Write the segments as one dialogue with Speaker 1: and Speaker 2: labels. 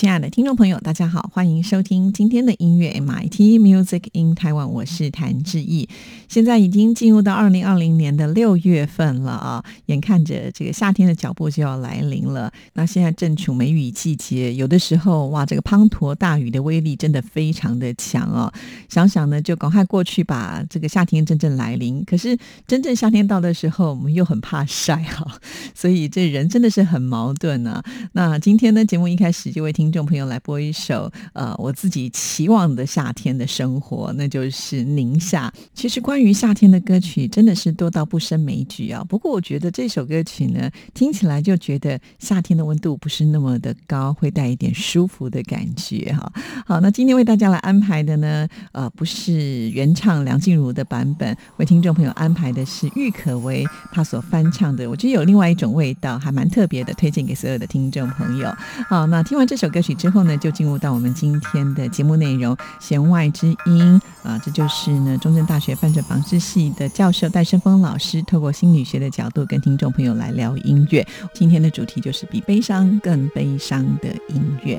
Speaker 1: 亲爱的听众朋友，大家好，欢迎收听今天的音乐 MIT Music in Taiwan，我是谭志毅。现在已经进入到二零二零年的六月份了啊，眼看着这个夏天的脚步就要来临了。那现在正处梅雨季节，有的时候哇，这个滂沱大雨的威力真的非常的强哦。想想呢，就赶快过去吧这个夏天真正来临。可是真正夏天到的时候，我们又很怕晒哈，所以这人真的是很矛盾啊。那今天呢，节目一开始就会听听众朋友来播一首呃我自己期望的夏天的生活，那就是宁夏。其实关于夏天的歌曲真的是多到不胜枚举啊。不过我觉得这首歌曲呢，听起来就觉得夏天的温度不是那么的高，会带一点舒服的感觉哈。好，那今天为大家来安排的呢，呃，不是原唱梁静茹的版本，为听众朋友安排的是郁可唯她所翻唱的，我觉得有另外一种味道，还蛮特别的，推荐给所有的听众朋友。好，那听完这首歌歌曲之后呢，就进入到我们今天的节目内容——弦外之音啊，这就是呢中正大学犯罪防治系的教授戴胜峰老师，透过心理学的角度跟听众朋友来聊音乐。今天的主题就是比悲伤更悲伤的音乐。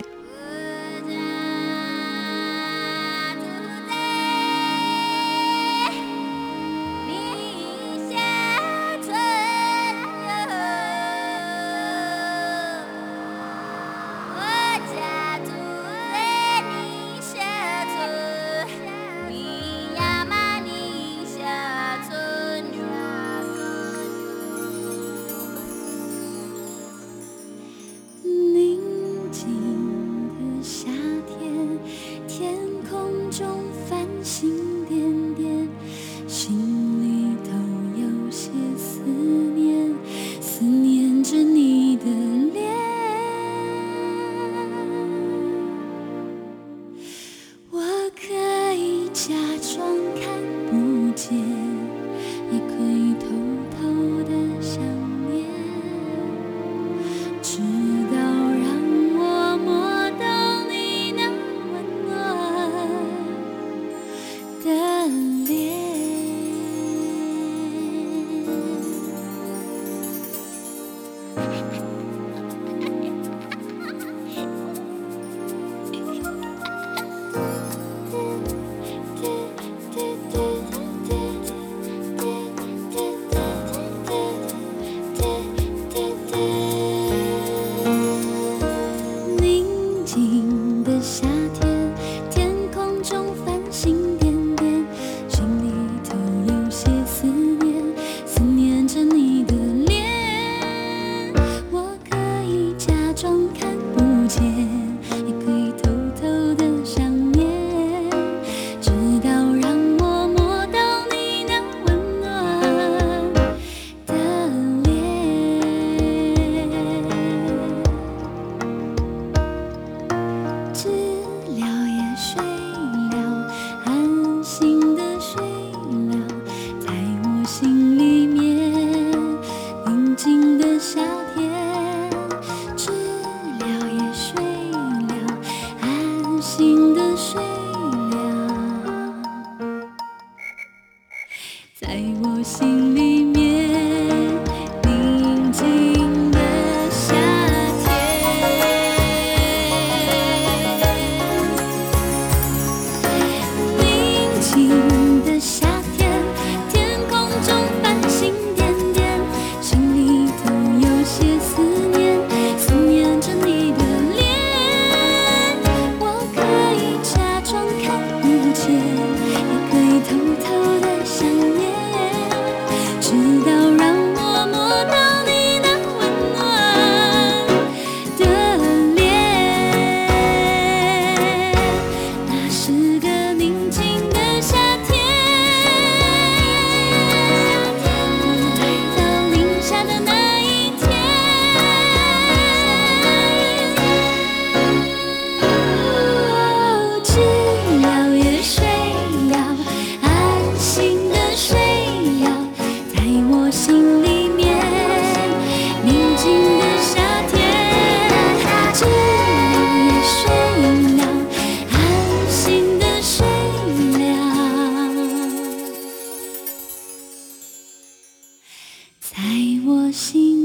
Speaker 2: 心。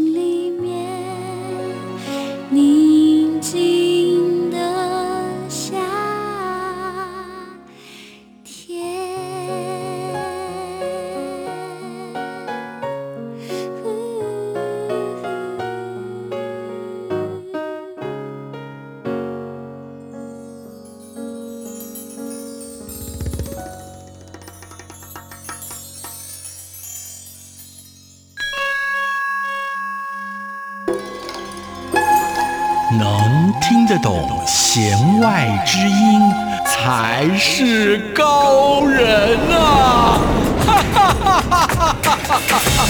Speaker 2: 得懂弦外之音，才是高人呐！哈哈哈哈哈哈！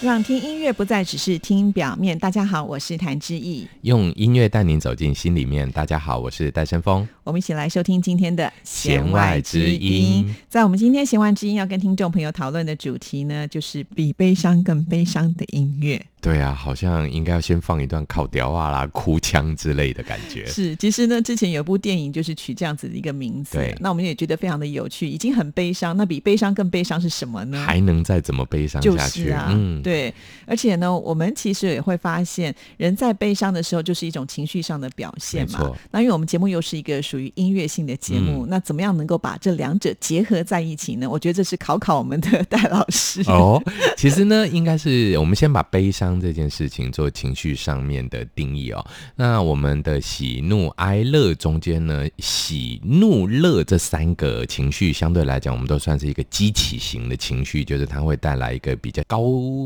Speaker 3: 让听音乐不再只是听表面。大家好，我是谭志毅，
Speaker 4: 用音乐带您走进心里面。大家好，我是戴森峰，
Speaker 3: 我们一起来收听今天的
Speaker 4: 弦外之音。
Speaker 3: 在我们今天弦外之音要跟听众朋友讨论的主题呢，就是比悲伤更悲伤的音乐。
Speaker 4: 对啊，好像应该要先放一段烤雕啊啦、哭腔之类的感觉。
Speaker 3: 是，其实呢，之前有部电影就是取这样子的一个名字。
Speaker 4: 对，
Speaker 3: 那我们也觉得非常的有趣，已经很悲伤，那比悲伤更悲伤是什么呢？
Speaker 4: 还能再怎么悲伤下去
Speaker 3: 啊？嗯，对。而且呢，我们其实也会发现，人在悲伤的时候就是一种情绪上的表现嘛。那因为我们节目又是一个属于音乐性的节目，那怎么样能够把这两者结合在一起呢？我觉得这是考考我们的戴老师。
Speaker 4: 哦，其实呢，应该是我们先把悲伤。这件事情做情绪上面的定义哦，那我们的喜怒哀乐中间呢，喜怒乐这三个情绪相对来讲，我们都算是一个激起型的情绪，就是它会带来一个比较高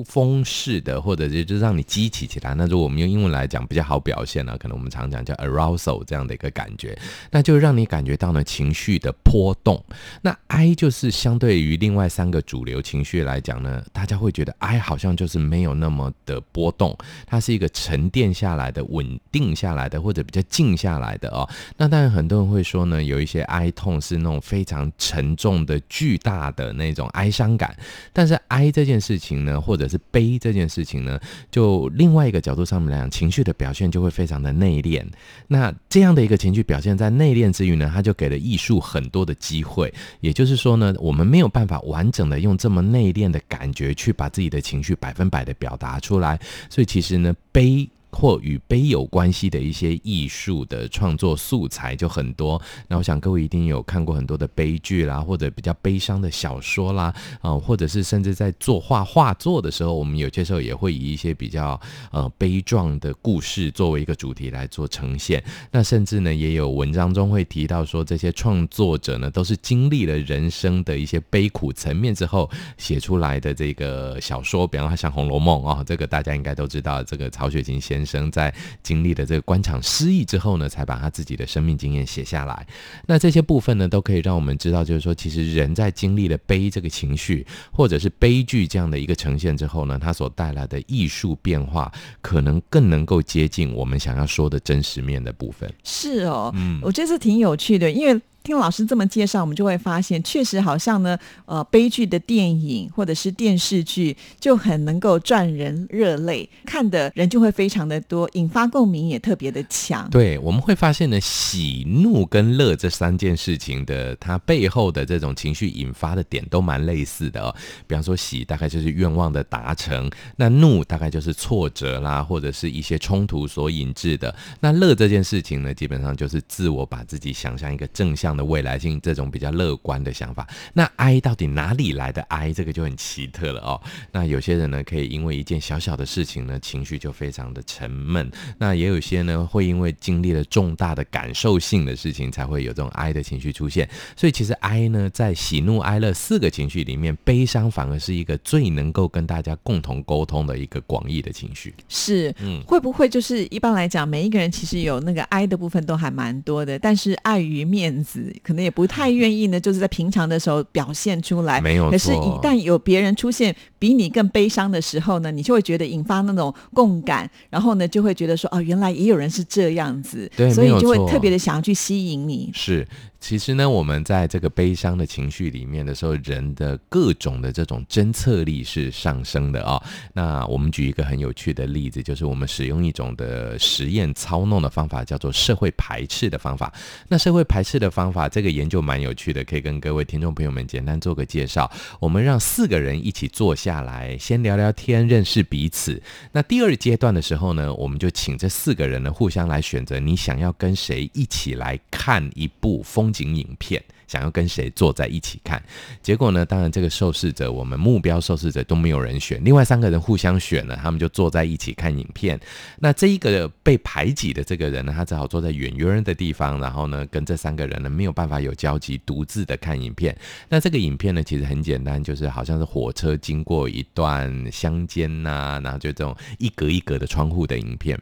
Speaker 4: 峰式的，或者就就让你激起起来。那如果我们用英文来讲比较好表现呢，可能我们常讲叫 arousal 这样的一个感觉，那就让你感觉到呢情绪的波动。那哀就是相对于另外三个主流情绪来讲呢，大家会觉得哀好像就是没有那么的。波动，它是一个沉淀下来的、稳定下来的，或者比较静下来的哦。那当然，很多人会说呢，有一些哀痛是那种非常沉重的、巨大的那种哀伤感。但是哀这件事情呢，或者是悲这件事情呢，就另外一个角度上面来讲，情绪的表现就会非常的内敛。那这样的一个情绪表现在内敛之余呢，它就给了艺术很多的机会。也就是说呢，我们没有办法完整的用这么内敛的感觉去把自己的情绪百分百的表达出来。所以其实呢，悲。或与悲有关系的一些艺术的创作素材就很多。那我想各位一定有看过很多的悲剧啦，或者比较悲伤的小说啦，啊，或者是甚至在作画画作的时候，我们有些时候也会以一些比较呃悲壮的故事作为一个主题来做呈现。那甚至呢，也有文章中会提到说，这些创作者呢，都是经历了人生的一些悲苦层面之后写出来的这个小说。比方说像《红楼梦》啊，这个大家应该都知道，这个曹雪芹写先。生在经历了这个官场失意之后呢，才把他自己的生命经验写下来。那这些部分呢，都可以让我们知道，就是说，其实人在经历了悲这个情绪，或者是悲剧这样的一个呈现之后呢，它所带来的艺术变化，可能更能够接近我们想要说的真实面的部分。
Speaker 3: 是哦，嗯，我觉得是挺有趣的，因为。听老师这么介绍，我们就会发现，确实好像呢，呃，悲剧的电影或者是电视剧就很能够赚人热泪，看的人就会非常的多，引发共鸣也特别的强。
Speaker 4: 对，我们会发现呢，喜怒跟乐这三件事情的它背后的这种情绪引发的点都蛮类似的哦。比方说，喜大概就是愿望的达成，那怒大概就是挫折啦，或者是一些冲突所引致的。那乐这件事情呢，基本上就是自我把自己想象一个正向。的未来性这种比较乐观的想法。那哀到底哪里来的哀？这个就很奇特了哦。那有些人呢，可以因为一件小小的事情呢，情绪就非常的沉闷。那也有些呢，会因为经历了重大的感受性的事情，才会有这种哀的情绪出现。所以其实哀呢，在喜怒哀乐四个情绪里面，悲伤反而是一个最能够跟大家共同沟通的一个广义的情绪。
Speaker 3: 是，
Speaker 4: 嗯
Speaker 3: 会不会就是一般来讲，每一个人其实有那个哀的部分都还蛮多的，但是碍于面子，可能也不太愿意呢，就是在平常的时候表现出来。
Speaker 4: 没有
Speaker 3: 可是，一旦有别人出现比你更悲伤的时候呢，你就会觉得引发那种共感，然后呢，就会觉得说，哦，原来也有人是这样子，
Speaker 4: 对
Speaker 3: 所以就会特别的想要去吸引你。
Speaker 4: 是，其实呢，我们在这个悲伤的情绪里面的时候，人的各种的这种侦测力是上升的哦。那我们举一个很有趣的例子，就是我们使用一种的实验操弄的方法，叫做社会排斥的方法。那社会排斥的方法，这个研究蛮有趣的，可以跟各位听众朋友们简单做个介绍。我们让四个人一起坐下来，先聊聊天，认识彼此。那第二阶段的时候呢，我们就请这四个人呢互相来选择，你想要跟谁一起来看一部风景影片。想要跟谁坐在一起看，结果呢？当然，这个受试者，我们目标受试者都没有人选，另外三个人互相选了，他们就坐在一起看影片。那这一个被排挤的这个人呢，他只好坐在远远的地方，然后呢，跟这三个人呢没有办法有交集，独自的看影片。那这个影片呢，其实很简单，就是好像是火车经过一段乡间呐、然后就这种一格一格的窗户的影片。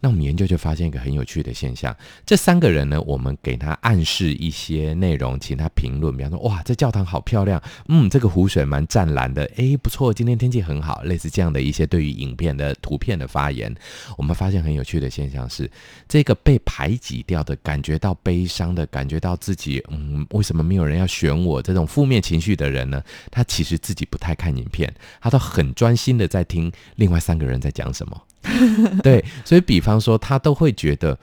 Speaker 4: 那我们研究就发现一个很有趣的现象，这三个人呢，我们给他暗示一些内容，请他评论，比方说，哇，这教堂好漂亮，嗯，这个湖水蛮湛蓝的，诶，不错，今天天气很好，类似这样的一些对于影片的图片的发言，我们发现很有趣的现象是，这个被排挤掉的、感觉到悲伤的、感觉到自己，嗯，为什么没有人要选我这种负面情绪的人呢？他其实自己不太看影片，他都很专心的在听另外三个人在讲什么。对，所以比方说，他都会觉得，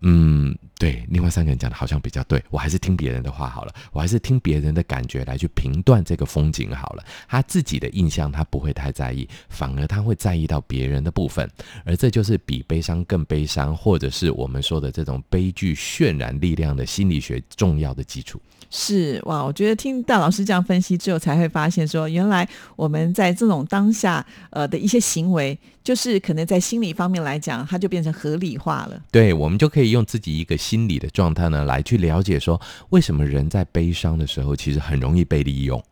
Speaker 4: 嗯，对，另外三个人讲的好像比较对，我还是听别人的话好了，我还是听别人的感觉来去评断这个风景好了。他自己的印象他不会太在意，反而他会在意到别人的部分，而这就是比悲伤更悲伤，或者是我们说的这种悲剧渲染力量的心理学重要的基础。
Speaker 3: 是哇，我觉得听大老师这样分析之后，才会发现说，原来我们在这种当下呃的一些行为，就是可能在心理方面来讲，它就变成合理化了。
Speaker 4: 对，我们就可以用自己一个心理的状态呢，来去了解说，为什么人在悲伤的时候，其实很容易被利用。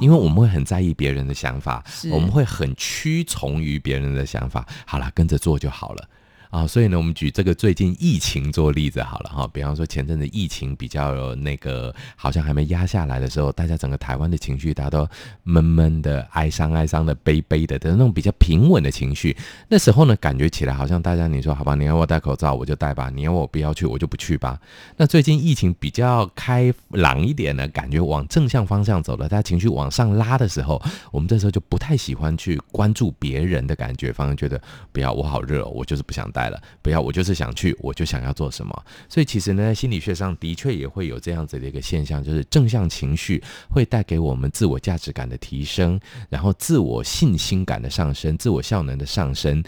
Speaker 4: 因为我们会很在意别人的想法，我们会很屈从于别人的想法。好了，跟着做就好了。啊，所以呢，我们举这个最近疫情做例子好了哈，比方说前阵子疫情比较那个好像还没压下来的时候，大家整个台湾的情绪，大家都闷闷的、哀伤哀伤的、悲悲的的那种比较平稳的情绪。那时候呢，感觉起来好像大家你说好吧，你要我戴口罩我就戴吧，你要我不要去我就不去吧。那最近疫情比较开朗一点呢，感觉往正向方向走了，大家情绪往上拉的时候，我们这时候就不太喜欢去关注别人的感觉，反而觉得不要我好热，我就是不想戴了，不要我就是想去，我就想要做什么。所以其实呢，在心理学上的确也会有这样子的一个现象，就是正向情绪会带给我们自我价值感的提升，然后自我信心感的上升，自我效能的上升。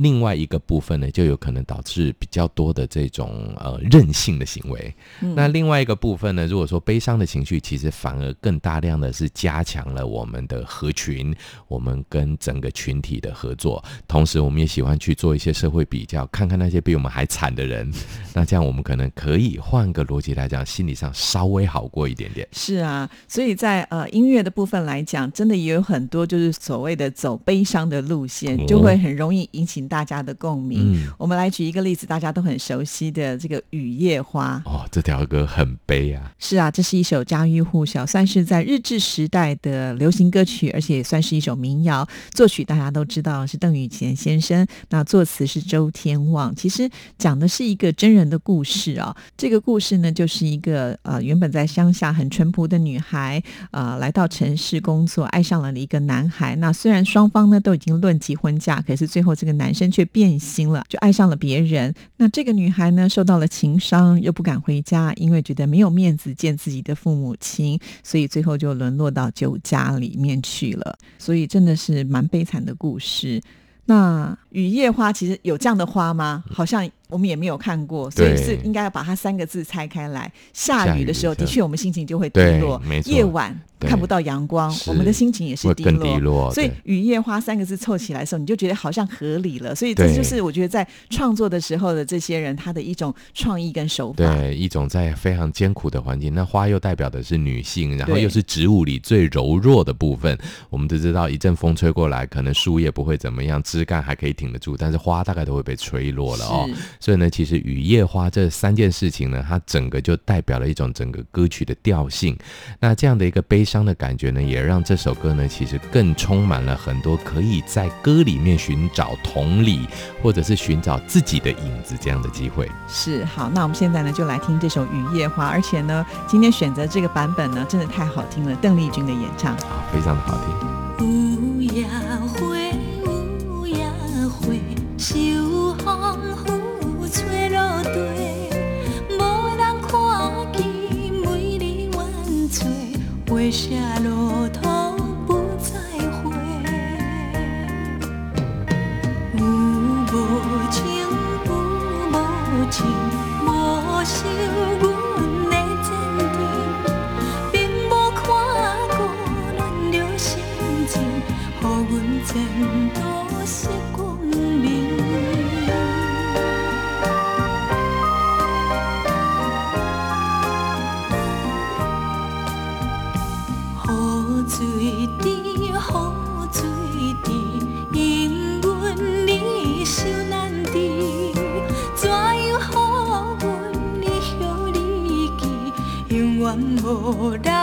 Speaker 4: 另外一个部分呢，就有可能导致比较多的这种呃任性的行为。那另外一个部分呢，如果说悲伤的情绪，其实反而更大量的是加强了我们的合群，我们跟整个群体的合作。同时，我们也喜欢去做一些社会比较，看看那些比我们还惨的人。那这样我们可能可以换个逻辑来讲，心理上稍微好过一点点。
Speaker 3: 是啊，所以在呃音乐的部分来讲，真的也有很多就是所谓的走悲伤的路线，
Speaker 4: 哦
Speaker 3: 就会很容易引起大家的共鸣。
Speaker 4: 嗯
Speaker 3: 我们来举一个例子，大家都很熟悉的这个《雨夜花》。
Speaker 4: 哦，这条歌很悲啊。
Speaker 3: 是啊，这是一首家喻户晓，算是在日治时代的流行歌曲，而且也算是一首民谣。作曲大家都知道是邓雨贤先生，那作词是周天旺。其实讲的是一个真人的故事啊。这个故事呢，就是一个呃原本在乡下很淳朴的女孩，呃来到城市工作，爱上了一个男孩。那虽然双方呢都已经论及婚嫁，可是最后这个男本身却变心了，就爱上了别人。那这个女孩呢，受到了情伤，又不敢回家，因为觉得没有面子见自己的父母亲，所以最后就沦落到酒家里面去了。所以真的是蛮悲惨的故事。那雨夜花其实有这样的花吗？好像我们也没有看过，所以是应该要把它三个字拆开来。下
Speaker 4: 下雨的
Speaker 3: 时候，的确我们心情就会低落夜晚看不到阳光，我们的心情也是低
Speaker 4: 落
Speaker 3: 所以“雨夜花”三个字凑起来的时候，你就觉得好像合理了。所以这就是我觉得在创作的时候的这些人他的一种创意跟手法。
Speaker 4: 对，一种在非常艰苦的环境，那花又代表的是女性，然后又是植物里最柔弱的部分。我们都知道，一阵风吹过来，可能树叶不会怎么样，枝干还可以挺得住，但是花大概都会被吹落了哦。所以呢，其实雨夜花这三件事情呢，它整个就代表了一种整个歌曲的调性。那这样的一个悲伤的感觉呢，也让这首歌呢，其实更充满了很多可以在歌里面寻找同理，或者是寻找自己的影子这样的机会。
Speaker 3: 是好，那我们现在呢就来听这首《雨夜花》，而且呢，今天选择这个版本呢，真的太好听了，邓丽君的演唱。
Speaker 4: 啊，非常的好听。
Speaker 1: 有夜花，下路远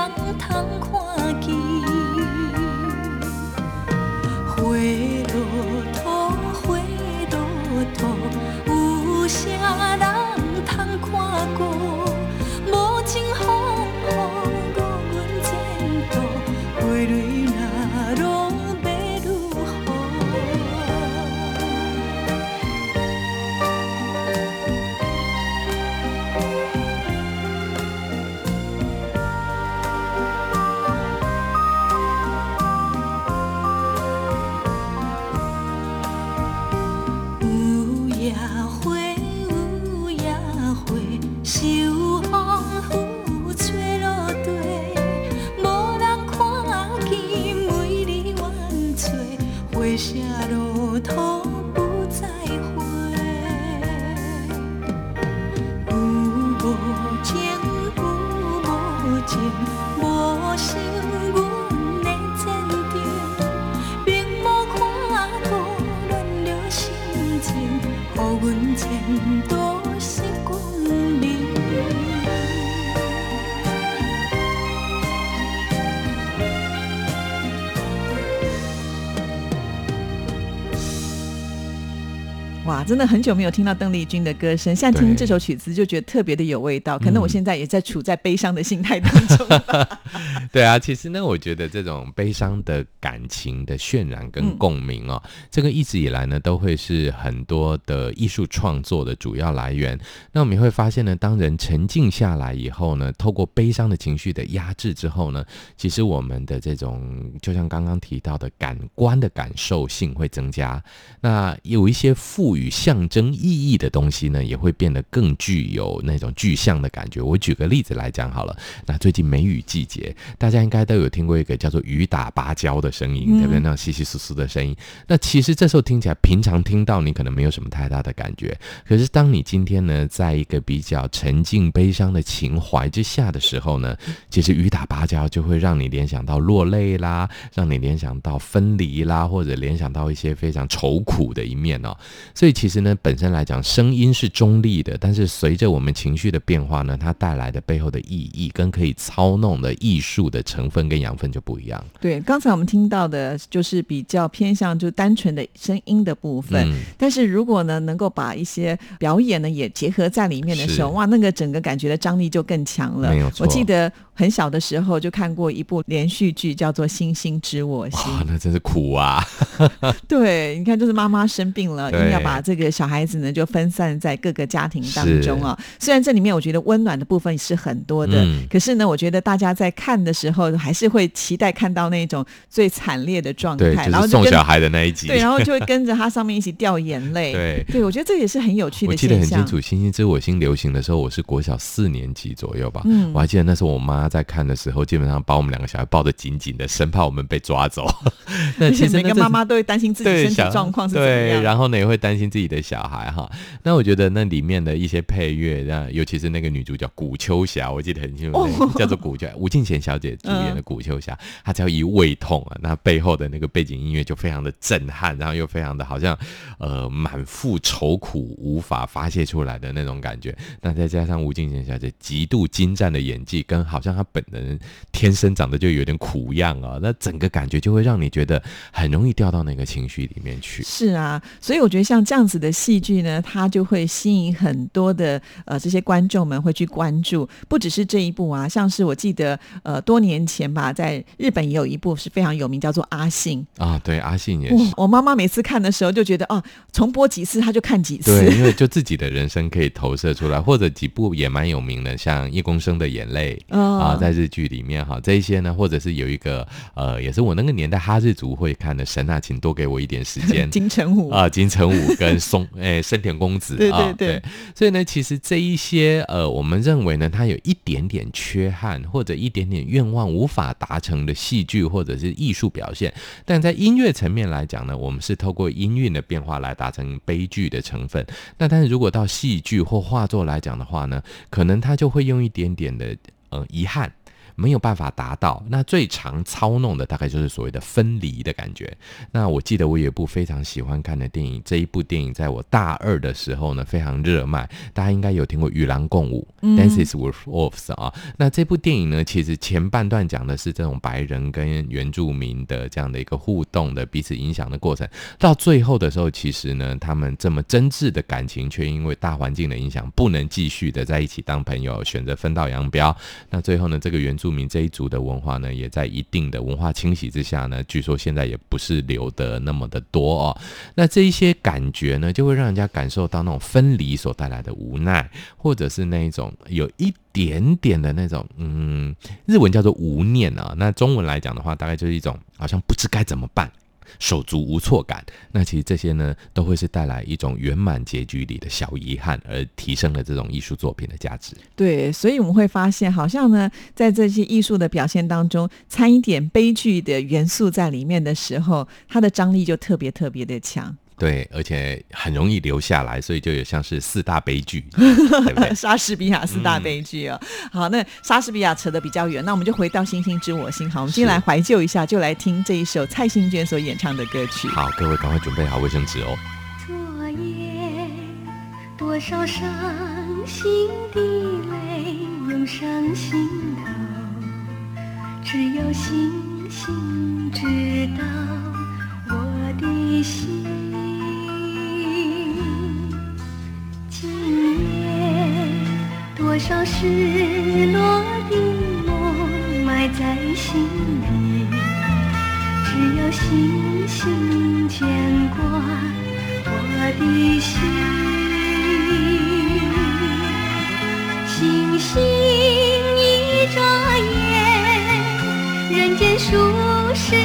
Speaker 3: 真的很久没有听到邓丽君的歌声，现在听这首曲子就觉得特别的有味道。可能我
Speaker 4: 嗯
Speaker 3: 现在也在处在悲伤的心态当中吧。
Speaker 4: 对啊，其实呢，我觉得这种悲伤的感情的渲染跟共鸣哦，这个一直以来呢，都会是很多的艺术创作的主要来源。那我们也会发现呢，当人沉静下来以后呢，透过悲伤的情绪的压制之后呢，其实我们的这种就像刚刚提到的感官的感受性会增加。那有一些赋予象征意义的东西呢，也会变得更具有那种具象的感觉。我举个例子来讲好了，那最近梅雨季节，大家应该都有听过一个叫做雨打芭蕉的声音，
Speaker 3: 嗯
Speaker 4: 对不对？那种稀稀疏疏的声音。那其实这时候听起来，平常听到你可能没有什么太大的感觉，可是当你今天呢，在一个比较沉静悲伤的情怀之下的时候呢，其实雨打芭蕉就会让你联想到落泪啦，让你联想到分离啦，或者联想到一些非常愁苦的一面哦。所以其实呢，本身来讲，声音是中立的，但是随着我们情绪的变化呢，它带来的背后的意义跟可以操弄的艺术的成分跟养分就不一样。
Speaker 3: 对，刚才我们听到的就是比较偏向就单纯的声音的部分，
Speaker 4: 嗯
Speaker 3: 但是如果呢能够把一些表演呢也结合在里面的时候，哇，那个整个感觉的张力就更强了。
Speaker 4: 没有错
Speaker 3: 我记得很小的时候就看过一部连续剧，叫做《星星知我心》。
Speaker 4: 哇，那真是苦啊！
Speaker 3: 对，你看，就是妈妈生病了，
Speaker 4: 对
Speaker 3: 硬要把这个小孩子呢就分散在各个家庭当中啊。虽然这里面我觉得温暖的部分是很多的，
Speaker 4: 嗯
Speaker 3: 可是呢，我觉得大家在看的时候还是会期待看到那种最惨烈的状，态，
Speaker 4: 就
Speaker 3: 然后就
Speaker 4: 是送小孩的那一集。
Speaker 3: 对，然后就会 跟着他上面一起掉眼泪。
Speaker 4: 对
Speaker 3: 对，我觉得这也是很有趣
Speaker 4: 我
Speaker 3: 的现象。
Speaker 4: 记得很清楚，《星星知我心》流行的时候，我是国小四年级左右吧。
Speaker 3: 嗯
Speaker 4: 我还记得那时候我妈在看的时候，基本上把我们两个小孩抱得紧紧的，生怕我们被抓走。那其实
Speaker 3: 每个妈妈都会担心自己身体状况是怎么
Speaker 4: 对，然后呢也会担心自己的小孩哈。那我觉得那里面的一些配乐，那尤其是那个女主角古秋霞，我记得很清楚，那个叫做古秋吴敬贤小姐主演的古秋霞，她只要一胃痛啊，那背后的那个背景音乐就非常的震撼，然后又非常的好像呃满腹愁苦无法发泄出来的那种感觉。那再加上吴敬贤小姐极度精湛的演技，跟好像她本人天生长得就有点苦样啊，那整个感觉就会让你觉得很容易掉到那个情绪里面去。
Speaker 3: 是啊，所以我觉得像这样子的戏剧呢，它就会吸引很多的呃这些观众们会去关注，不只是这一部啊，像是我记得呃多年前吧，在日本也有一部是非常有名，叫做《阿信
Speaker 4: 啊，对，阿信也》。是。，
Speaker 3: 我妈妈每次看的时候就觉得哦，重播几次她就看几次。
Speaker 4: 对，因为就自己的人生可以投射出来，或者几部也蛮有名的，像一公升的眼泪
Speaker 3: 哦
Speaker 4: 啊，在日剧里面哈，这一些呢，或者是有一个呃，也是我那个年代哈日族会看的《神啊，请多给我一点时间》
Speaker 3: 金城武。
Speaker 4: 啊，金城武 跟松诶森田公子
Speaker 3: 对
Speaker 4: 啊，
Speaker 3: 对。对。
Speaker 4: 所以呢，其实这一些呃，我们认为呢，它有一点点缺憾或者一点点愿望无法达成的戏剧或者是艺术表现，但在音乐层面来讲呢，我们是透过音韵的变化来达成悲剧的成分。那但是如果到戏剧或画作来讲的话呢，可能它就会用一点点的嗯遗憾。没有办法达到。那最常操弄的大概就是所谓的分离的感觉。那我记得我有一部非常喜欢看的电影，这一部电影在我大二的时候呢非常热卖，大家应该有听过《与狼共舞》（Dances with Wolves） 啊。那这部电影呢，其实前半段讲的是这种白人跟原住民的这样的一个互动的彼此影响的过程，到最后的时候，其实呢，他们这么真挚的感情，却因为大环境的影响，不能继续的在一起当朋友，选择分道扬镳。那最后呢，这个原住民这一族的文化呢，也在一定的文化清洗之下呢，据说现在也不是留的那么的多哦。那这一些感觉呢，就会让人家感受到那种分离所带来的无奈，或者是那一种有一点点的那种，嗯，日文叫做无念啊。那中文来讲的话，大概就是一种好像不知该怎么办。手足无措感，那其实这些呢，都会是带来一种圆满结局里的小遗憾，而提升了这种艺术作品的价值。
Speaker 3: 对，所以我们会发现，好像呢，在这些艺术的表现当中，掺一点悲剧的元素在里面的时候，它的张力就特别特别的强。
Speaker 4: 对，而且很容易留下来，所以就有像是四大悲剧，对不对？
Speaker 3: 莎士比亚四
Speaker 4: 嗯
Speaker 3: 大悲剧哦。好，那莎士比亚扯得比较远，那我们就回到《星星知我心》。好，我们今天来怀旧一下，就来听这一首蔡幸娟所演唱的歌曲。
Speaker 4: 好，各位赶快准备好卫生纸哦。
Speaker 1: 昨夜多少伤心的泪涌上心头，只有星星知道我的心。多少失落的梦埋在心里。只有星星牵挂我的心，星星一眨眼，人间数十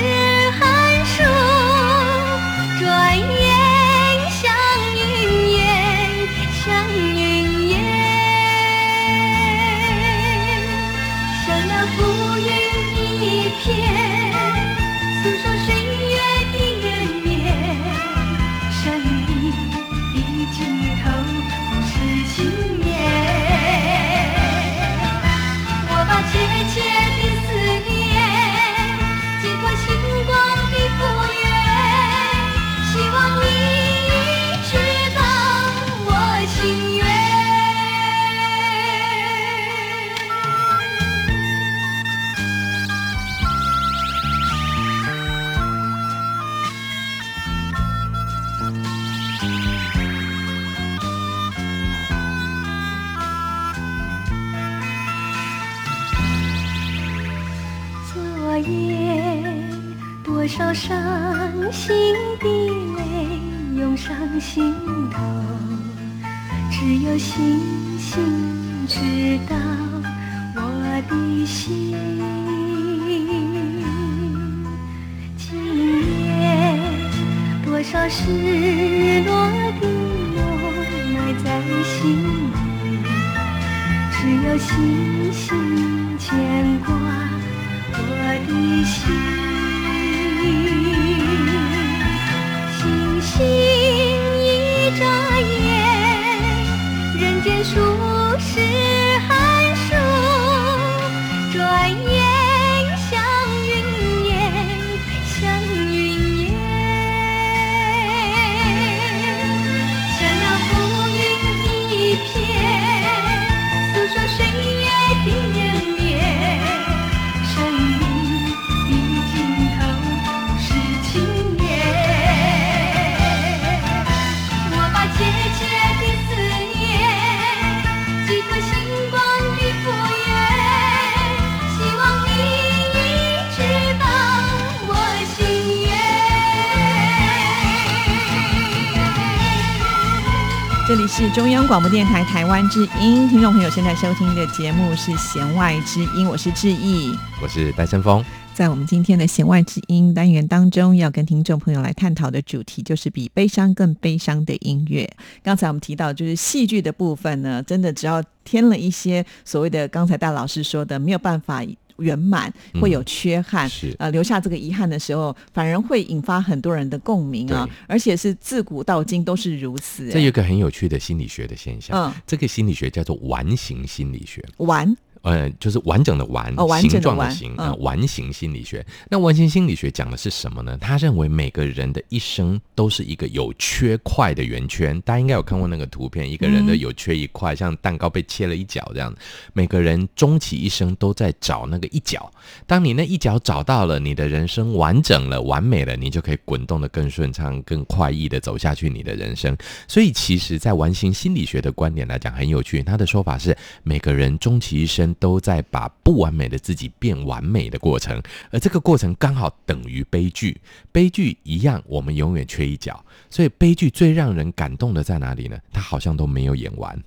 Speaker 1: 是
Speaker 3: 中央广播电台台湾之音，听众朋友现在收听的节目是《弦外之音》，我是志毅。
Speaker 4: 我是戴森峰。
Speaker 3: 在我们今天的弦外之音单元当中，要跟听众朋友来探讨的主题就是比悲伤更悲伤的音乐。刚才我们提到，就是戏剧的部分呢，真的只要添了一些所谓的刚才大老师说的没有办法。圆满会有缺憾，
Speaker 4: 嗯是。
Speaker 3: 呃，留下这个遗憾的时候，反而会引发很多人的共鸣啊，而且是自古到今都是如此、
Speaker 4: 这有一个很有趣的心理学的现象，
Speaker 3: 嗯。
Speaker 4: 这个心理学叫做完形心理学。
Speaker 3: 玩
Speaker 4: 呃，就是完整的完，形状的
Speaker 3: 完
Speaker 4: 形
Speaker 3: 嗯
Speaker 4: 啊，完形心理学。那完形心理学讲的是什么呢？他认为每个人的一生都是一个有缺块的圆圈。大家应该有看过那个图片，一个人的
Speaker 3: 嗯
Speaker 4: 有缺一块，像蛋糕被切了一角这样。每个人终其一生都在找那个一角。当你那一角找到了，你的人生完整了、完美了，你就可以滚动的更顺畅、更快意的走下去你的人生。所以，其实，在完形心理学的观点来讲，很有趣。他的说法是，每个人终其一生都在把不完美的自己变完美的过程，而这个过程刚好等于悲剧。悲剧一样，我们永远缺一角。所以，悲剧最让人感动的在哪里呢？他好像都没有演完。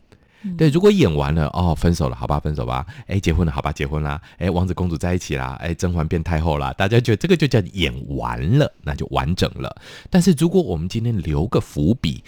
Speaker 4: 对，如果演完了哦，分手了，好吧，分手吧。哎，结婚了，好吧，结婚啦。哎，王子公主在一起啦。哎，甄嬛变太后啦。大家觉得这个就叫演完了，那就完整了。但是如果我们今天留个伏笔，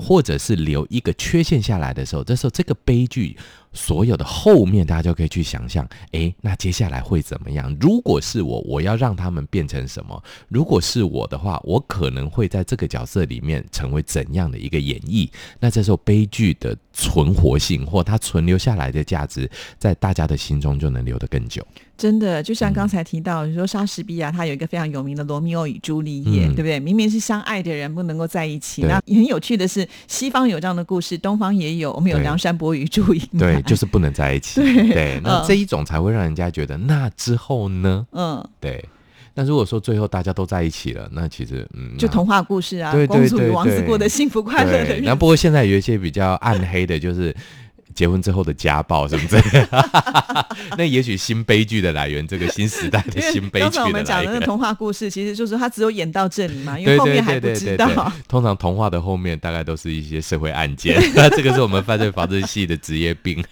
Speaker 4: 或者是留一个缺陷下来的时候，这时候这个悲剧所有的后面，大家就可以去想象，诶，那接下来会怎么样？如果是我，我要让他们变成什么？如果是我的话，我可能会在这个角色里面成为怎样的一个演绎？那这时候悲剧的存活性或它存留下来的价值，在大家的心中就能留得更久。
Speaker 3: 真的，就
Speaker 4: 嗯
Speaker 3: 像刚才提到，你说莎士比亚他有一个非常有名的《罗密欧与朱丽叶》，
Speaker 4: 嗯
Speaker 3: 对不对？明明是相爱的人不能够在一起。那也很有趣的是，西方有这样的故事，东方也有。我们有梁山伯与祝英台。
Speaker 4: 对，就是不能在一起。
Speaker 3: 对
Speaker 4: 那
Speaker 3: 嗯
Speaker 4: 这一种才会让人家觉得，那之后呢？
Speaker 3: 嗯，
Speaker 4: 对。那如果说最后大家都在一起了，那其实嗯，
Speaker 3: 就童话故事啊，
Speaker 4: 对对
Speaker 3: 公主与王子过得幸福快乐的
Speaker 4: 对，
Speaker 3: 日子。
Speaker 4: 那不过现在有一些比较暗黑的，就是结婚之后的家暴什么之类的。那也许新悲剧的来源，这个新时代的新悲剧
Speaker 3: 刚才我们。讲的那童话故事，其实就是他只有演到这里嘛，因为后面还不知道。
Speaker 4: 通常童话的后面大概都是一些社会案件，那 这个是我们犯罪防治系的职业病。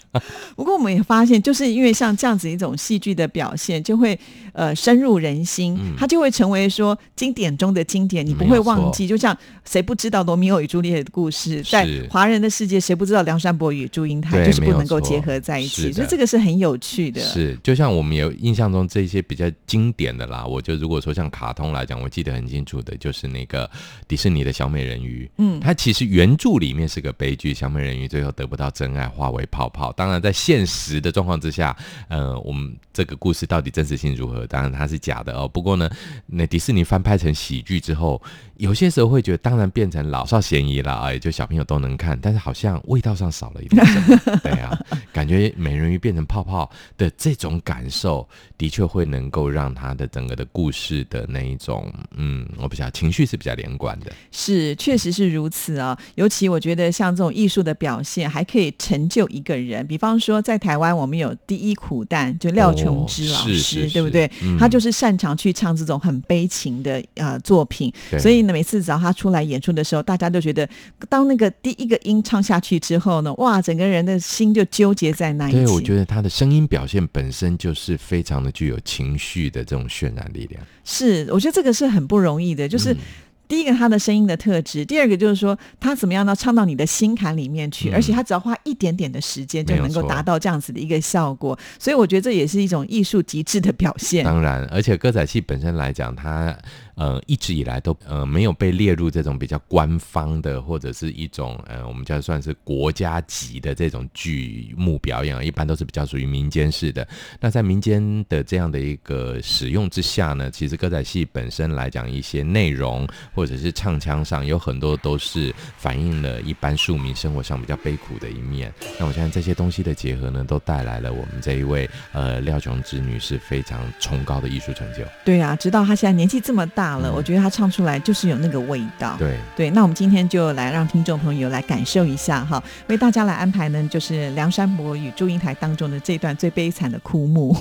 Speaker 3: 不过我们也发现，就是因为像这样子一种戏剧的表现，就会呃深入人心，它就会成为说经典中的经典，你不会忘记。就像谁不知道罗密欧与朱丽叶的故事，在华人的世界，谁不知道梁山伯与祝英台
Speaker 4: 对
Speaker 3: 就是不能够结合在一起，所以这个是很有趣的。
Speaker 4: 是，就像我们有印象中这些比较经典的啦，我就如果说像卡通来讲，我记得很清楚的就是那个迪士尼的小美人鱼，
Speaker 3: 嗯
Speaker 4: 它其实原著里面是个悲剧，小美人鱼最后得不到真爱，化为泡泡。当然，在现实的状况之下，呃，我们这个故事到底真实性如何？当然它是假的哦。不过呢，那迪士尼翻拍成喜剧之后，有些时候会觉得，当然变成老少咸宜了啊，也就小朋友都能看，但是好像味道上少了一点什么。对啊，感觉美人鱼变成泡泡的这种感受，的确会能够让他的整个的故事的那一种，嗯，我不晓得情绪是比较连贯的。
Speaker 3: 是，确实是如此啊。尤其我觉得像这种艺术的表现，还可以成就一个人。比方说，在台湾，我们有第一苦旦，就廖琼之老师，
Speaker 4: 哦是是是
Speaker 3: 对不对？
Speaker 4: 嗯
Speaker 3: 他就是擅长去唱这种很悲情的呃作品，所以呢，每次只要他出来演出的时候，大家都觉得，当那个第一个音唱下去之后呢，哇，整个人的心就纠结在那一起。
Speaker 4: 对，我觉得他的声音表现本身就是非常的具有情绪的这种渲染力量。
Speaker 3: 是，我觉得这个是很不容易的，就是。
Speaker 4: 嗯
Speaker 3: 第一个，他的声音的特质；第二个就是说，他怎么样呢？唱到你的心坎里面去，
Speaker 4: 嗯
Speaker 3: 而且他只要花一点点的时间，就能够达到这样子的一个效果。所以，我觉得这也是一种艺术极致的表现。
Speaker 4: 当然，而且歌仔戏本身来讲，它呃一直以来都呃没有被列入这种比较官方的，或者是一种呃我们叫算是国家级的这种剧目表演，一般都是比较属于民间式的。那在民间的这样的一个使用之下呢，其实歌仔戏本身来讲，一些内容或者是唱腔上，有很多都是反映了一般庶民生活上比较悲苦的一面。那我相信这些东西的结合呢，都带来了我们这一位呃廖琼之女士非常崇高的艺术成就。
Speaker 3: 对啊，直到她现在年纪这么大我觉得他唱出来就是有那个味道。
Speaker 4: 对，
Speaker 3: 对，那我们今天就来让听众朋友来感受一下哈，为大家来安排呢，就是梁山伯与祝英台当中的这段最悲惨的哭幕。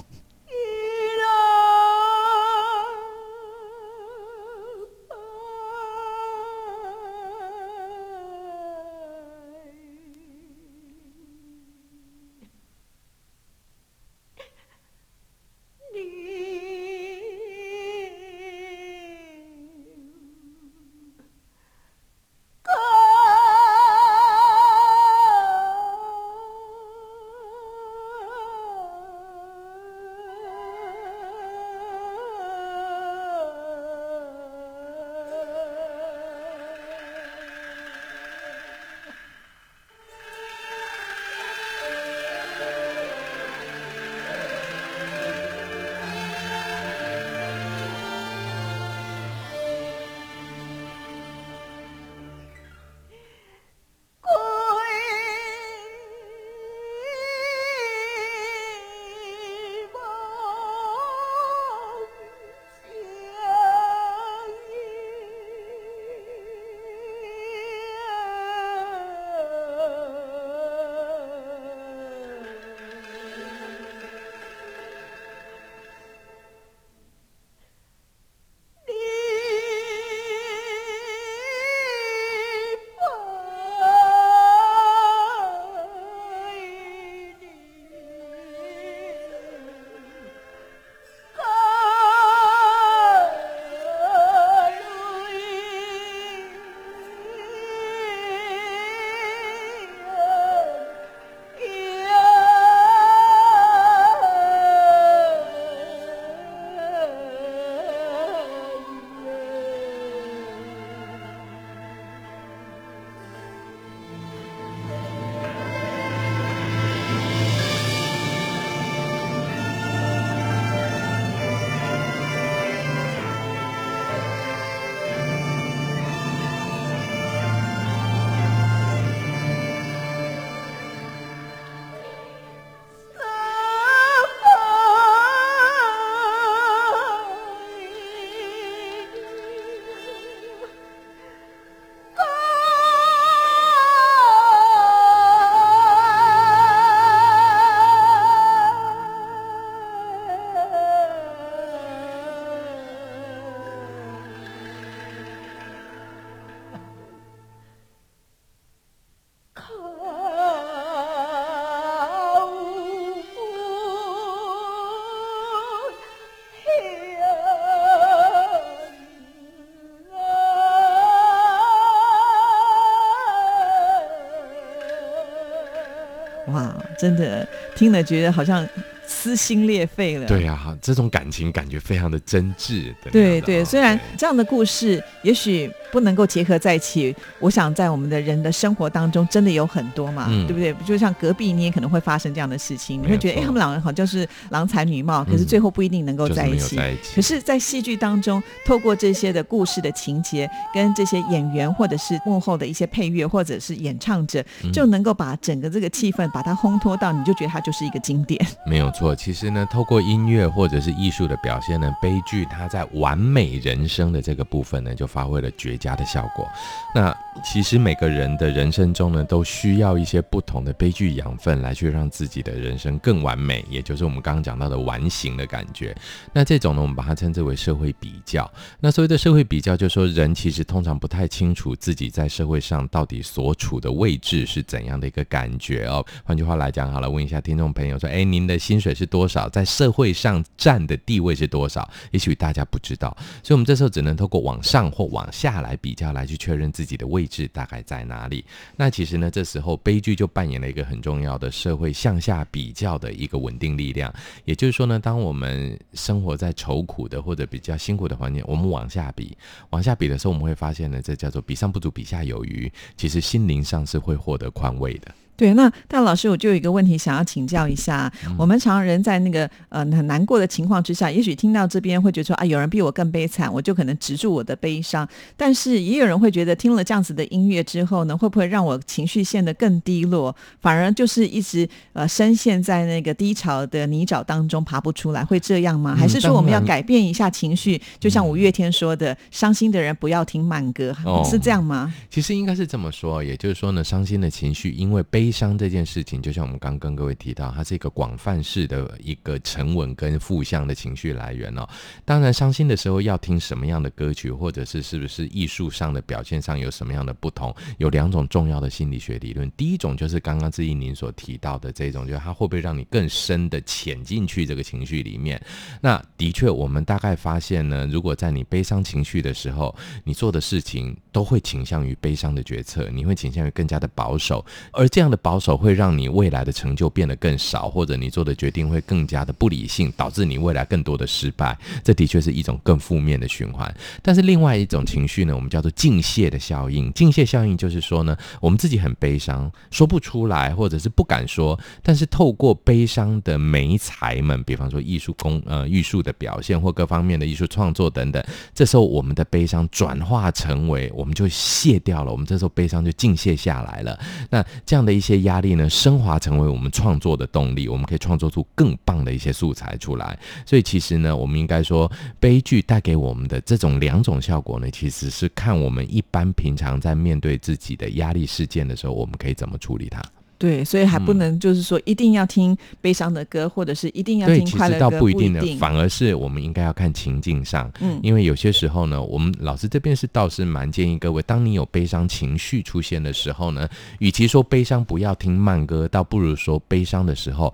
Speaker 3: 真的听了觉得好像撕心裂肺了。
Speaker 4: 对呀、啊，这种感情感觉非常的真挚。
Speaker 3: 对对，虽然这样的故事，也许不能够结合在一起，我想在我们的人的生活当中，真的有很多嘛，
Speaker 4: 嗯
Speaker 3: 对不对？就像隔壁，你也可能会发生这样的事情，你会觉得，哎，他们两个好像是郎才女貌，可是
Speaker 4: 嗯
Speaker 3: 最后不一定能够在一起。
Speaker 4: 没有在一起。
Speaker 3: 可是，在戏剧当中，透过这些的故事的情节，跟这些演员或者是幕后的一些配乐，或者是演唱者，
Speaker 4: 嗯
Speaker 3: 就能够把整个这个气氛把它烘托到，你就觉得它就是一个经典。
Speaker 4: 没有错，其实呢，透过音乐或者是艺术的表现呢，悲剧它在完美人生的这个部分呢，就发挥了绝加的效果。那其实每个人的人生中呢，都需要一些不同的悲剧养分来去让自己的人生更完美，也就是我们刚刚讲到的完形的感觉。那这种呢，我们把它称之为社会比较。那所谓的社会比较，就是说人其实通常不太清楚自己在社会上到底所处的位置是怎样的一个感觉哦。换句话来讲，好了，问一下听众朋友说，哎，您的薪水是多少？在社会上占的地位是多少？也许大家不知道，所以我们这时候只能透过往上或往下来比较，来去确认自己的位置大概在哪里。那其实呢，这时候悲剧就扮演了一个很重要的社会向下比较的一个稳定力量。也就是说呢，当我们生活在愁苦的或者比较辛苦的环境，我们往下比，往下比的时候，我们会发现呢，这叫做比上不足，比下有余。其实心灵上是会获得宽慰的。
Speaker 3: 对，那但老师，我就有一个问题想要请教一下。
Speaker 4: 嗯
Speaker 3: 我们常常人在那个呃很难过的情况之下，也许听到这边会觉得说啊，有人比我更悲惨，我就可能止住我的悲伤。但是也有人会觉得，听了这样子的音乐之后呢，会不会让我情绪陷得更低落，反而就是一直呃深陷在那个低潮的泥沼当中爬不出来，会这样吗？
Speaker 4: 嗯
Speaker 3: 还是说我们要改变一下情绪？就像五月天说的，伤心的人不要听慢歌，
Speaker 4: 哦
Speaker 3: 是这样吗？
Speaker 4: 其实应该是这么说，也就是说呢，伤心的情绪，因为悲伤这件事情，就像我们刚跟各位提到，它是一个广泛式的一个沉稳跟负向的情绪来源哦。当然，伤心的时候要听什么样的歌曲，或者是是不是艺术上的表现上有什么样的不同，有两种重要的心理学理论。第一种就是刚刚志毅您所提到的这种，就是它会不会让你更深的潜进去这个情绪里面。那的确，我们大概发现呢，如果在你悲伤情绪的时候，你做的事情都会倾向于悲伤的决策，你会倾向于更加的保守，而这样的保守会让你未来的成就变得更少，或者你做的决定会更加的不理性，导致你未来更多的失败。这的确是一种更负面的循环。但是另外一种情绪呢，我们叫做敬谢的效应。敬谢效应就是说呢，我们自己很悲伤，说不出来，或者是不敢说，但是透过悲伤的媒材们，比方说艺术工呃艺术的表现或各方面的艺术创作等等，这时候我们的悲伤转化成为，我们就卸掉了，我们这时候悲伤就静卸下来了。那这样的一些些压力呢，升华成为我们创作的动力，我们可以创作出更棒的一些素材出来。所以其实呢，我们应该说，悲剧带给我们的这种两种效果呢，其实是看我们一般平常在面对自己的压力事件的时候，我们可以怎么处理它。
Speaker 3: 对，所以还不能就是说一定要听悲伤的歌，或者是一定要
Speaker 4: 对，
Speaker 3: 听
Speaker 4: 其实倒
Speaker 3: 快乐歌，
Speaker 4: 不一定的，
Speaker 3: 定
Speaker 4: 反而是我们应该要看情境上，
Speaker 3: 嗯。
Speaker 4: 因为有些时候呢，我们老师这边是倒是蛮建议各位，当你有悲伤情绪出现的时候呢，与其说悲伤不要听慢歌，倒不如说悲伤的时候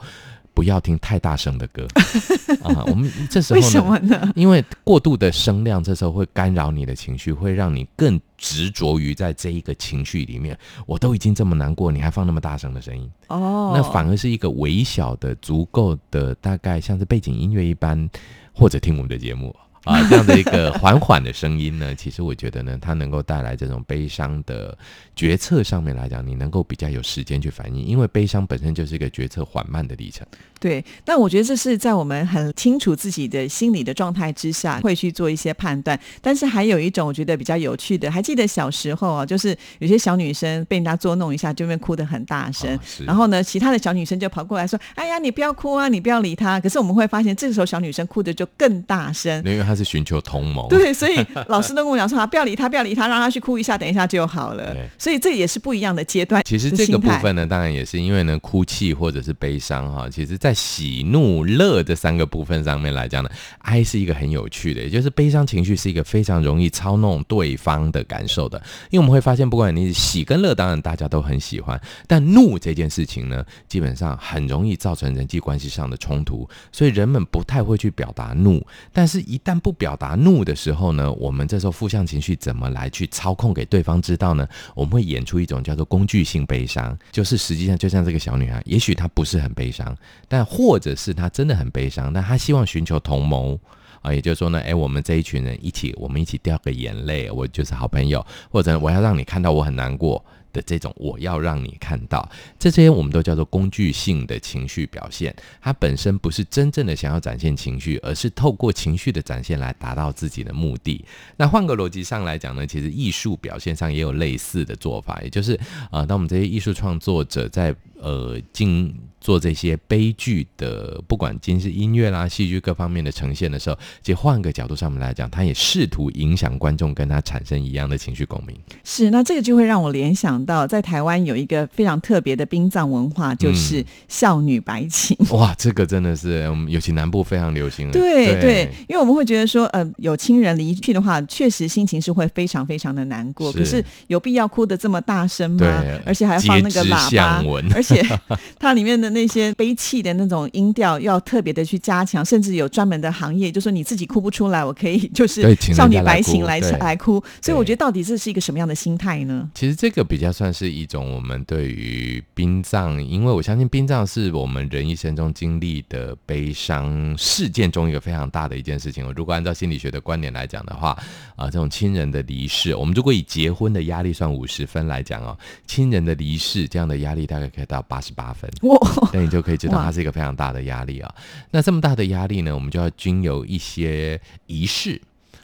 Speaker 4: 不要听太大声的歌 啊。我们这时候
Speaker 3: 为，什么呢？
Speaker 4: 因为过度的声量，这时候会干扰你的情绪，会让你更执着于在这一个情绪里面。我都已经这么难过，你还放那么大声的声音，
Speaker 3: 哦，
Speaker 4: 那反而是一个微小的、足够的，大概像是背景音乐一般，或者听我们的节目。啊，这样的一个缓缓的声音呢，其实我觉得呢，它能够带来这种悲伤的决策上面来讲，你能够比较有时间去反应，因为悲伤本身就是一个决策缓慢的历程。
Speaker 3: 对，但我觉得这是在我们很清楚自己的心理的状态之下，会去做一些判断。但是还有一种我觉得比较有趣的，还记得小时候啊，就是有些小女生被人家捉弄一下，就会哭得很大声，然后呢，其他的小女生就跑过来说：“哎呀，你不要哭啊，你不要理她。”可是我们会发现，这个时候小女生哭的就更大声。
Speaker 4: 因为它是寻求同盟。
Speaker 3: 对，所以 老师都跟我讲说啊，不要理他，不要理他，让他去哭一下，等一下就好了
Speaker 4: 对。
Speaker 3: 所以这也是不一样的阶段。
Speaker 4: 其实这个部分呢，当然也是因为呢，哭泣或者是悲伤哈，其实在喜怒乐这三个部分上面来讲呢，哀是一个很有趣的，也就是悲伤情绪是一个非常容易操弄对方的感受的，因为我们会发现，不管你喜跟乐，当然大家都很喜欢，但怒这件事情呢，基本上很容易造成人际关系上的冲突，所以人们不太会去表达怒，但是一旦不表达怒的时候呢，我们这时候负向情绪怎么来去操控给对方知道呢？我们会演出一种叫做工具性悲伤，就是实际上就像这个小女孩，也许她不是很悲伤，但或者是她真的很悲伤，但她希望寻求同谋。啊，也就是说呢，哎，我们这一群人一起，我们一起掉个眼泪，我就是好朋友，或者我要让你看到我很难过。的这种，我要让你看到，这些我们都叫做工具性的情绪表现。它本身不是真正的想要展现情绪，而是透过情绪的展现来达到自己的目的。那换个逻辑上来讲呢，其实艺术表现上也有类似的做法，也就是啊，当我们这些艺术创作者在呃进。做这些悲剧的，不管今是音乐啦、戏剧各方面的呈现的时候，其实换个角度上面来讲，他也试图影响观众，跟他产生一样的情绪共鸣。
Speaker 3: 是，那这个就会让我联想到，在台湾有一个非常特别的殡葬文化，就是少女白情。
Speaker 4: 哇，这个真的是我们尤其南部非常流行的。
Speaker 3: 对对，因为我们会觉得说，呃，有亲人离去的话，确实心情是会非常非常的难过。可是有必要哭的这么大声吗？而且还要放那个喇叭，而且 它里面的。那些悲泣的那种音调要特别的去加强，甚至有专门的行业，就说你自己哭不出来，我可以就是少女白情来来哭。所以我觉得到底这是一个什么样的心态呢？
Speaker 4: 其实这个比较算是一种我们对于殡葬，因为我相信殡葬是我们人一生中经历的悲伤事件中一个非常大的一件事情。如果按照心理学的观点来讲的话，啊，这种亲人的离世，我们如果以结婚的压力算五十分来讲哦，亲人的离世这样的压力大概可以到八十八分。那你就可以知道，它是一个非常大的压力啊。那这么大的压力呢，我们就要经由一些仪式，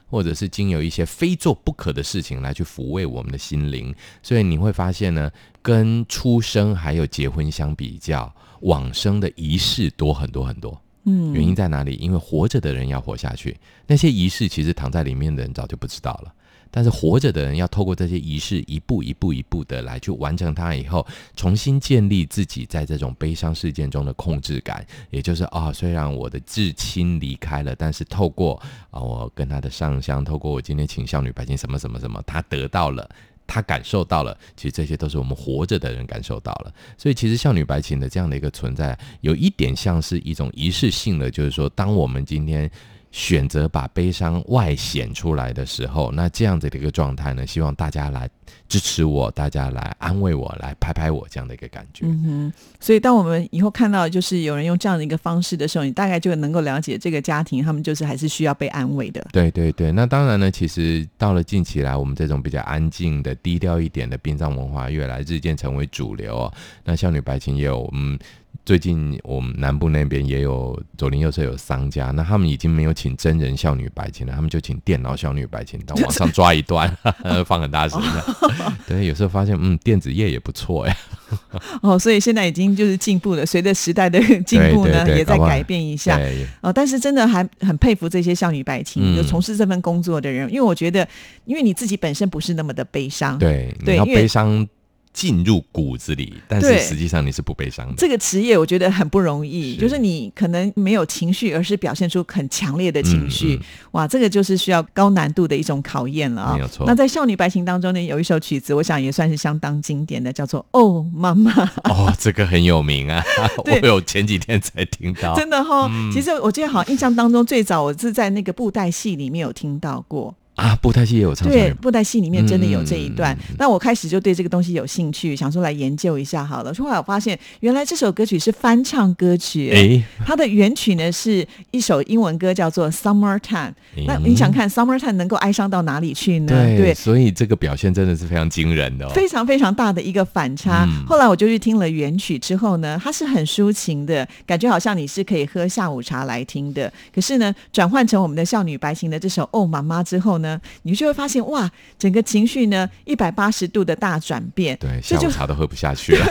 Speaker 4: 或者是经由一些非做不可的事情来去抚慰我们的心灵。所以你会发现呢，跟出生还有结婚相比较，往生的仪式多很多很多。嗯，原因在哪里？因为活着的人要活下去，那些仪式其实躺在里面的人早就不知道了。但是活着的人要透过这些仪式，一步一步一步的来去完成它，以后重新建立自己在这种悲伤事件中的控制感。也就是啊，虽然我的至亲离开了，但是透过啊，我跟他的上香，透过我今天请孝女白金什么什么什么，他得到了，他感受到了。其实这些都是我们活着的人感受到了。所以其实孝女白琴的这样的一个存在，有一点像是一种仪式性的，就是说，当我们今天。选择把悲伤外显出来的时候，那这样子的一个状态呢，希望大家来支持我，大家来安慰我，来拍拍我这样的一个感觉。嗯
Speaker 3: 哼，所以当我们以后看到就是有人用这样的一个方式的时候，你大概就能够了解这个家庭，他们就是还是需要被安慰的。
Speaker 4: 对对对，那当然呢，其实到了近期来，我们这种比较安静的、低调一点的殡葬文化，越来日渐成为主流哦。那少女白琴也有嗯。最近我们南部那边也有左邻右舍有商家，那他们已经没有请真人孝女白琴了，他们就请电脑孝女白琴到网上抓一段，放很大声的。对，有时候发现嗯，电子业也不错哎。
Speaker 3: 哦，所以现在已经就是进步了，随着时代的进步呢，也在改变一下。哦，但是真的还很佩服这些孝女白琴有从事这份工作的人，因为我觉得，因为你自己本身不是那么的悲伤，
Speaker 4: 对，对，要悲伤。进入骨子里，但是实际上你是不悲伤的。
Speaker 3: 这个职业我觉得很不容易，就是你可能没有情绪，而是表现出很强烈的情绪。哇，这个就是需要高难度的一种考验了啊！
Speaker 4: 没有错。
Speaker 3: 那在《少女白情》当中呢，有一首曲子，我想也算是相当经典的，叫做《哦妈妈》。
Speaker 4: 哦，这个很有名啊！我有前几天才听到，
Speaker 3: 真的哈。其实我记得好像印象当中，最早我是在那个布袋戏里面有听到过。
Speaker 4: 啊，布袋戏也有唱。
Speaker 3: 对，布袋戏里面真的有这一段。那我开始就对这个东西有兴趣，想说来研究一下好了。后来我发现，原来这首歌曲是翻唱歌曲。哎，它的原曲呢是一首英文歌，叫做《Summertime》。那你想看《Summertime》能够哀伤到哪里去呢？
Speaker 4: 对，所以这个表现真的是非常惊人的，
Speaker 3: 非常非常大的一个反差。后来我就去听了原曲之后呢，它是很抒情的感觉，好像你是可以喝下午茶来听的。可是呢，转换成我们的少女白琴的这首《哦妈妈》之后呢？你就会发现哇，整个情绪呢一百八十度的大转变，
Speaker 4: 对，下午茶都喝不下去了。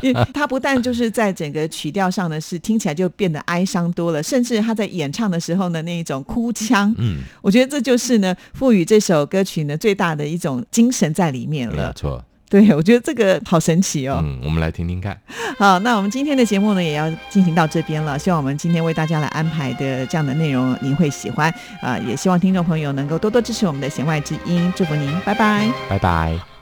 Speaker 3: 对，他不但就是在整个曲调上呢，是听起来就变得哀伤多了，甚至他在演唱的时候呢，那一种哭腔，嗯，我觉得这就是呢，赋予这首歌曲呢最大的一种精神在里面了。
Speaker 4: 没错。
Speaker 3: 对，我觉得这个好神奇哦。
Speaker 4: 嗯，我们来听听看。
Speaker 3: 好，那我们今天的节目呢，也要进行到这边了。希望我们今天为大家来安排的这样的内容，您会喜欢啊！也希望听众朋友能够多多支持我们的弦外之音，祝福您，拜拜，
Speaker 4: 拜拜。